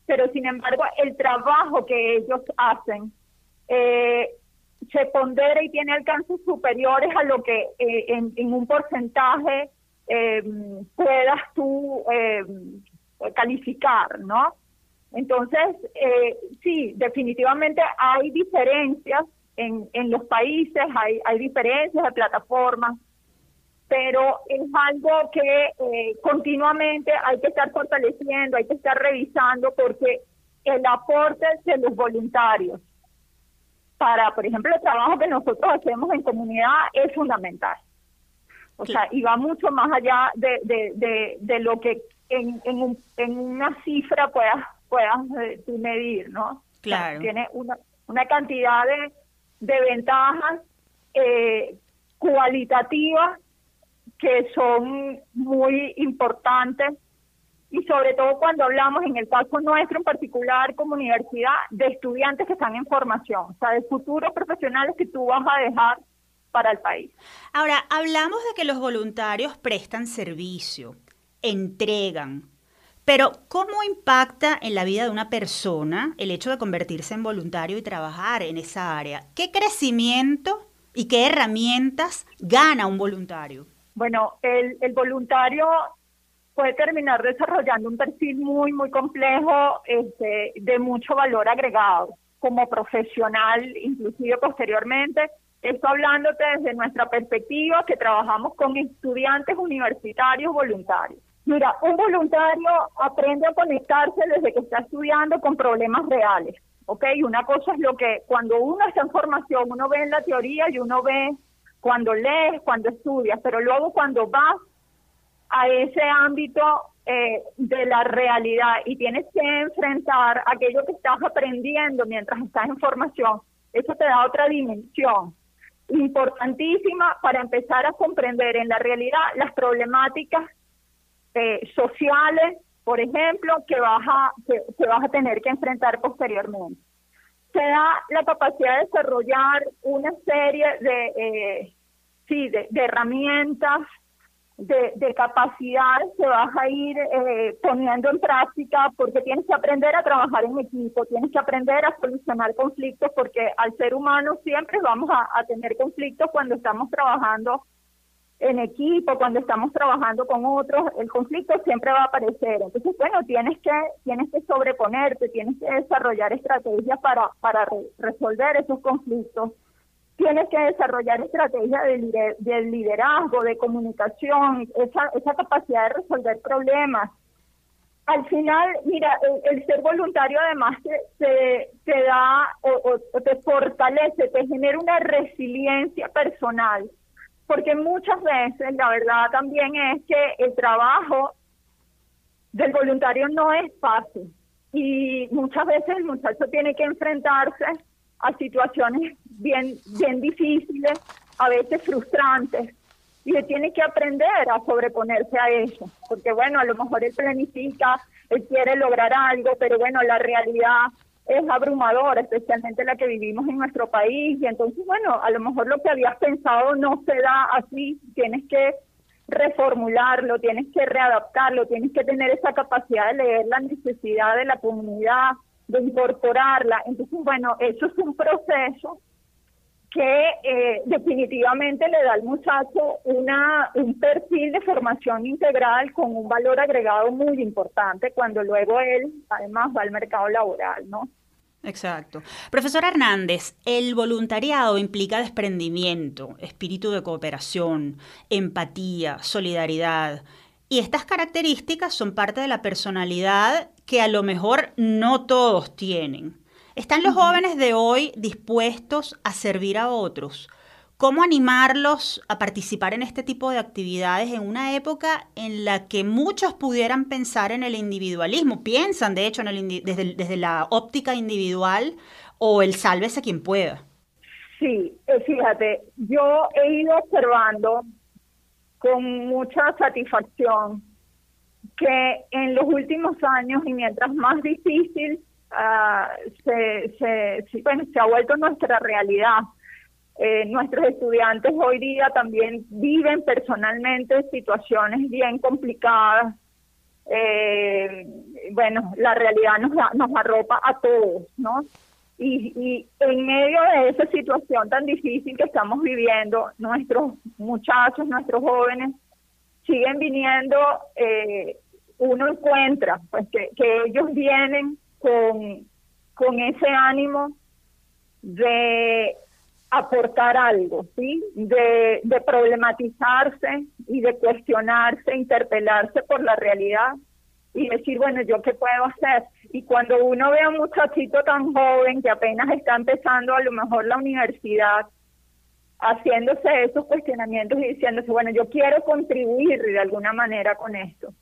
pero sin embargo el trabajo que ellos hacen eh, se pondera y tiene alcances superiores a lo que eh, en, un porcentaje eh, puedas tú eh, calificar, ¿no? Entonces, sí, definitivamente hay diferencias en, en los países, hay, hay diferencias de plataformas, pero es algo que continuamente hay que estar fortaleciendo, hay que estar revisando porque el aporte de los voluntarios para, por ejemplo, el trabajo que nosotros hacemos en comunidad es fundamental. O sea, y va mucho más allá de, de, de, lo que en, en, en, una cifra puedas, puedas eh, medir, ¿no? Claro. tiene una, una cantidad de, de ventajas eh, cualitativas que son muy importantes y sobre todo cuando hablamos en el caso nuestro en particular como universidad de estudiantes que están en formación, o sea, de futuros profesionales que tú vas a dejar para el país. Ahora, hablamos de que los voluntarios prestan servicio, entregan, pero ¿cómo impacta en la vida de una persona el hecho de convertirse en voluntario y trabajar en esa área? ¿Qué crecimiento y qué herramientas gana un voluntario? Bueno, el, voluntario puede terminar desarrollando un perfil muy, muy complejo este, de mucho valor agregado como profesional, inclusive posteriormente. Esto hablándote desde nuestra perspectiva que trabajamos con estudiantes universitarios voluntarios. Mira, un voluntario aprende a conectarse desde que está estudiando con problemas reales, ¿ok? Una cosa es lo que cuando uno está en formación, uno ve en la teoría y uno ve cuando lees, cuando estudias, pero luego cuando vas a ese ámbito eh, de la realidad y tienes que enfrentar aquello que estás aprendiendo mientras estás en formación, eso te da otra dimensión importantísima para empezar a comprender en la realidad las problemáticas eh, sociales, por ejemplo, que vas, a, que, vas a tener que enfrentar posteriormente. Se da la capacidad de desarrollar una serie de, eh, sí, de herramientas de, de capacidad se vas a ir eh, poniendo en práctica porque tienes que aprender a trabajar en equipo, tienes que aprender a solucionar conflictos porque al ser humano siempre vamos a, tener conflictos cuando estamos trabajando en equipo, cuando estamos trabajando con otros, el conflicto siempre va a aparecer. Entonces, bueno, tienes que tienes que sobreponerte, tienes que desarrollar estrategias para para resolver esos conflictos tienes que desarrollar estrategias de, liderazgo, de comunicación, esa, esa capacidad de resolver problemas. Al final, mira, el, ser voluntario además te, te, da o, te fortalece, te genera una resiliencia personal, porque muchas veces la verdad también es que el trabajo del voluntario no es fácil y muchas veces el muchacho tiene que enfrentarse a situaciones bien, bien difíciles a veces frustrantes, y él tiene que aprender a sobreponerse a eso, porque bueno, a lo mejor él planifica, él quiere lograr algo, pero bueno, la realidad es abrumadora, especialmente la que vivimos en nuestro país, y entonces bueno, a lo mejor lo que habías pensado no se da así, tienes que reformularlo, tienes que readaptarlo, tienes que tener esa capacidad de leer la necesidad de la comunidad, de incorporarla. Entonces, bueno, eso es un proceso que eh, definitivamente le da al muchacho una, un perfil de formación integral con un valor agregado muy importante cuando luego él además va al mercado laboral, ¿no? Exacto. Profesor Hernández, el voluntariado implica desprendimiento, espíritu de cooperación, empatía, solidaridad. Y estas características son parte de la personalidad que a lo mejor no todos tienen. ¿Están los jóvenes de hoy dispuestos a servir a otros? ¿Cómo animarlos a participar en este tipo de actividades en una época en la que muchos pudieran pensar en el individualismo? Piensan, de hecho, en el desde, la óptica individual o el sálvese quien pueda. Sí, eh, fíjate, yo he ido observando con mucha satisfacción que en los últimos años y mientras más difícil uh, se, se, bueno, se ha vuelto nuestra realidad, eh, nuestros estudiantes hoy día también viven personalmente situaciones bien complicadas. Eh, bueno, la realidad nos, nos arropa a todos, ¿no? Y, y en medio de esa situación tan difícil que estamos viviendo, nuestros muchachos, nuestros jóvenes, siguen viniendo, eh, uno encuentra pues que, que ellos vienen con, con ese ánimo de aportar algo, ¿sí? De, de problematizarse y de cuestionarse, interpelarse por la realidad y decir, bueno, ¿yo qué puedo hacer? Y cuando uno ve a un muchachito tan joven que apenas está empezando a lo mejor la universidad, haciéndose esos cuestionamientos y diciéndose, bueno, yo quiero contribuir de alguna manera con esto.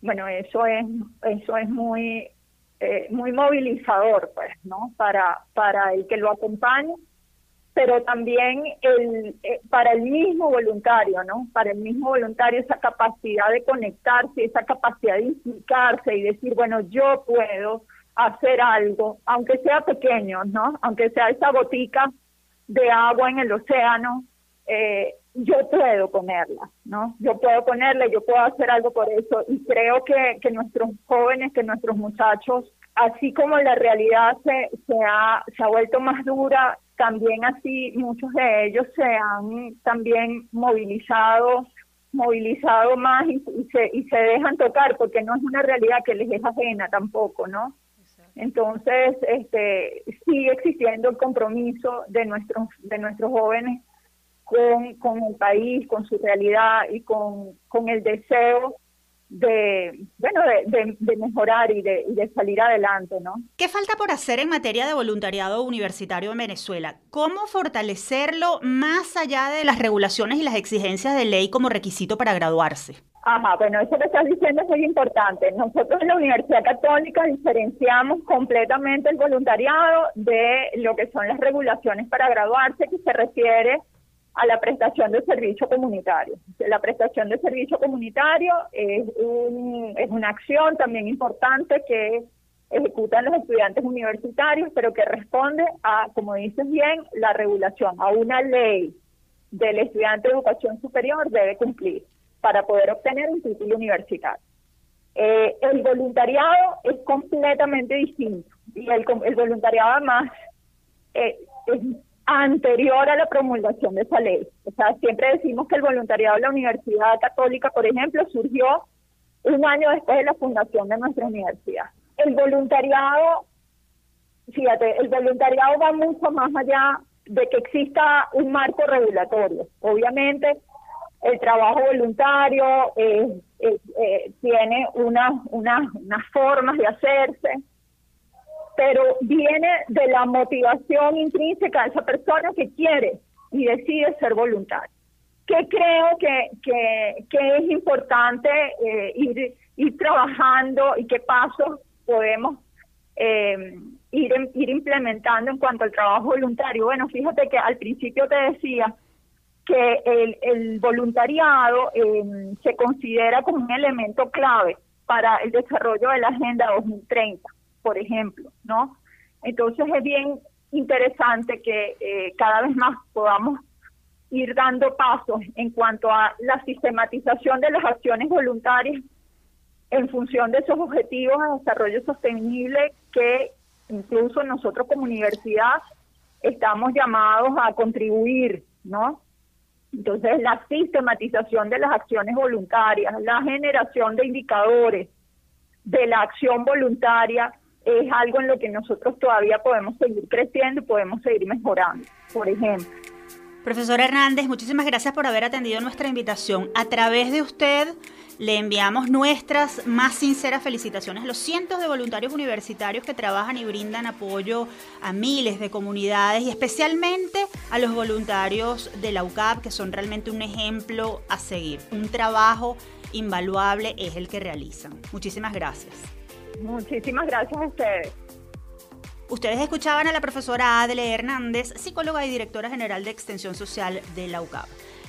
Bueno, eso es, eso es muy, eh, muy movilizador, pues, ¿no? Para, para el que lo acompañe pero también el, eh, para el mismo voluntario, ¿no? Para el mismo voluntario esa capacidad de conectarse, esa capacidad de implicarse y decir, bueno, yo puedo hacer algo, aunque sea pequeño, ¿no? Aunque sea esa botica de agua en el océano, eh, yo puedo ponerla, ¿no? Yo puedo ponerla, yo puedo hacer algo por eso y creo que, que nuestros jóvenes, que nuestros muchachos, así como la realidad se, se, ha, se ha vuelto más dura también así muchos de ellos se han también movilizado movilizado más y, se, y se dejan tocar porque no es una realidad que les es ajena tampoco, ¿no? Entonces, este, sigue existiendo el compromiso de nuestros, de nuestros jóvenes con, con el país, con su realidad y con, con el deseo de, bueno, de, mejorar y de, de, salir adelante, ¿no? ¿Qué falta por hacer en materia de voluntariado universitario en Venezuela? ¿Cómo fortalecerlo más allá de las regulaciones y las exigencias de ley como requisito para graduarse? Ajá, bueno, eso que estás diciendo es muy importante. Nosotros en la Universidad Católica diferenciamos completamente el voluntariado de lo que son las regulaciones para graduarse, que se refiere a la prestación de servicio comunitario. La prestación de servicio comunitario es, un, es una acción también importante que ejecutan los estudiantes universitarios, pero que responde a, como dices bien, la regulación, a una ley del estudiante de educación superior debe cumplir para poder obtener un título universitario. Eh, el voluntariado es completamente distinto y el, el voluntariado además eh, es anterior a la promulgación de esa ley. O sea, siempre decimos que el voluntariado de la Universidad Católica, por ejemplo, surgió un año después de la fundación de nuestra universidad. El voluntariado, fíjate, el voluntariado va mucho más allá de que exista un marco regulatorio. Obviamente, el trabajo voluntario eh, eh, eh, tiene unas unas formas de hacerse, pero viene de la motivación intrínseca de esa persona que quiere y decide ser voluntario. ¿Qué creo que, que, es importante eh, ir, ir trabajando y qué pasos podemos eh, ir, ir implementando en cuanto al trabajo voluntario? Bueno, fíjate que al principio te decía que el, voluntariado em, se considera como un elemento clave para el desarrollo de la Agenda 2030, por ejemplo, ¿no? Entonces es bien interesante que eh, cada vez más podamos ir dando pasos en cuanto a la sistematización de las acciones voluntarias en función de esos objetivos de desarrollo sostenible que incluso nosotros como universidad estamos llamados a contribuir, ¿no? Entonces, la sistematización de las acciones voluntarias, la generación de indicadores de la acción voluntaria es algo en lo que nosotros todavía podemos seguir creciendo y podemos seguir mejorando, por ejemplo. Profesor Hernández, muchísimas gracias por haber atendido nuestra invitación. A través de usted le enviamos nuestras más sinceras felicitaciones a los cientos de voluntarios universitarios que trabajan y brindan apoyo a miles de comunidades y especialmente a los voluntarios de la UCAP que son realmente un ejemplo a seguir. Un trabajo invaluable es el que realizan. Muchísimas gracias. Muchísimas gracias a ustedes. Ustedes escuchaban a la profesora Adele Hernández, psicóloga y directora general de Extensión Social de la UCAP.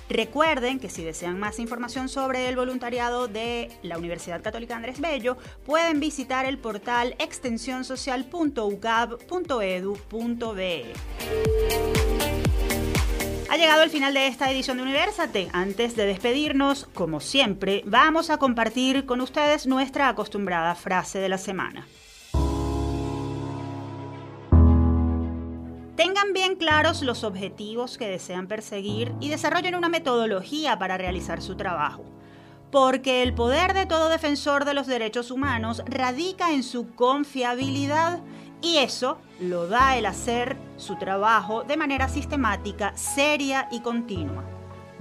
Recuerden que si desean más información sobre el voluntariado de la Universidad Católica Andrés Bello, pueden visitar el portal extensionsocial.ucab.edu.be. Ha llegado el final de esta edición de Universate. Antes de despedirnos, como siempre, vamos a compartir con ustedes nuestra acostumbrada frase de la semana. Tengan bien claros los objetivos que desean perseguir y desarrollen una metodología para realizar su trabajo. Porque el poder de todo defensor de los derechos humanos radica en su confiabilidad y eso lo da el hacer su trabajo de manera sistemática, seria y continua.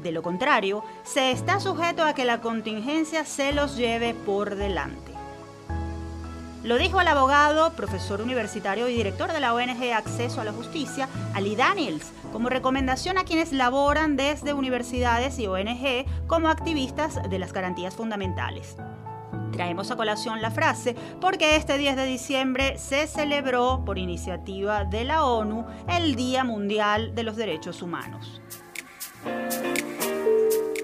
De lo contrario, se está sujeto a que la contingencia se los lleve por delante. Lo dijo el abogado, profesor universitario y director de la ONG Acceso a la Justicia, Ali Daniels, como recomendación a quienes laboran desde universidades y ONG como activistas de las garantías fundamentales. Traemos a colación la frase porque este 10 de diciembre se celebró, por iniciativa de la ONU, el Día Mundial de los Derechos Humanos.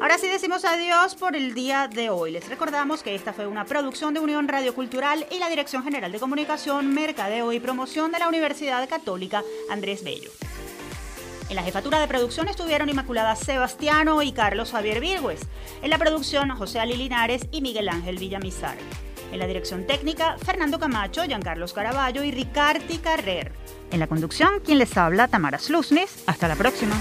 Ahora sí decimos adiós por el día de hoy. Les recordamos que esta fue una producción de Unión Radio Cultural y la Dirección General de Comunicación, Mercadeo y Promoción de la Universidad Católica Andrés Bello. En la jefatura de producción estuvieron Inmaculada Sebastiano y Carlos Javier Virgües. En la producción, José Ali Linares y Miguel Ángel Villamizar. En la dirección técnica, Fernando Camacho, Giancarlos Caraballo y Ricardi Carrer. En la conducción, quien les habla, Tamara Slusnis. Hasta la próxima.